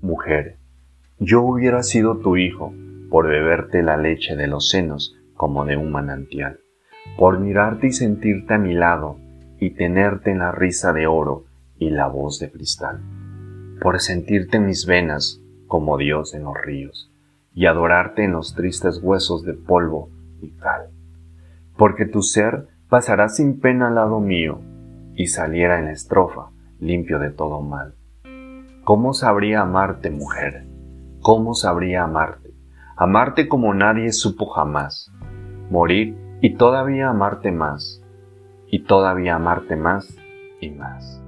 Mujer, yo hubiera sido tu hijo por beberte la leche de los senos como de un manantial, por mirarte y sentirte a mi lado y tenerte en la risa de oro y la voz de cristal, por sentirte en mis venas como Dios en los ríos y adorarte en los tristes huesos de polvo y cal, porque tu ser pasará sin pena al lado mío y saliera en la estrofa limpio de todo mal. ¿Cómo sabría amarte, mujer? ¿Cómo sabría amarte? Amarte como nadie supo jamás. Morir y todavía amarte más. Y todavía amarte más y más.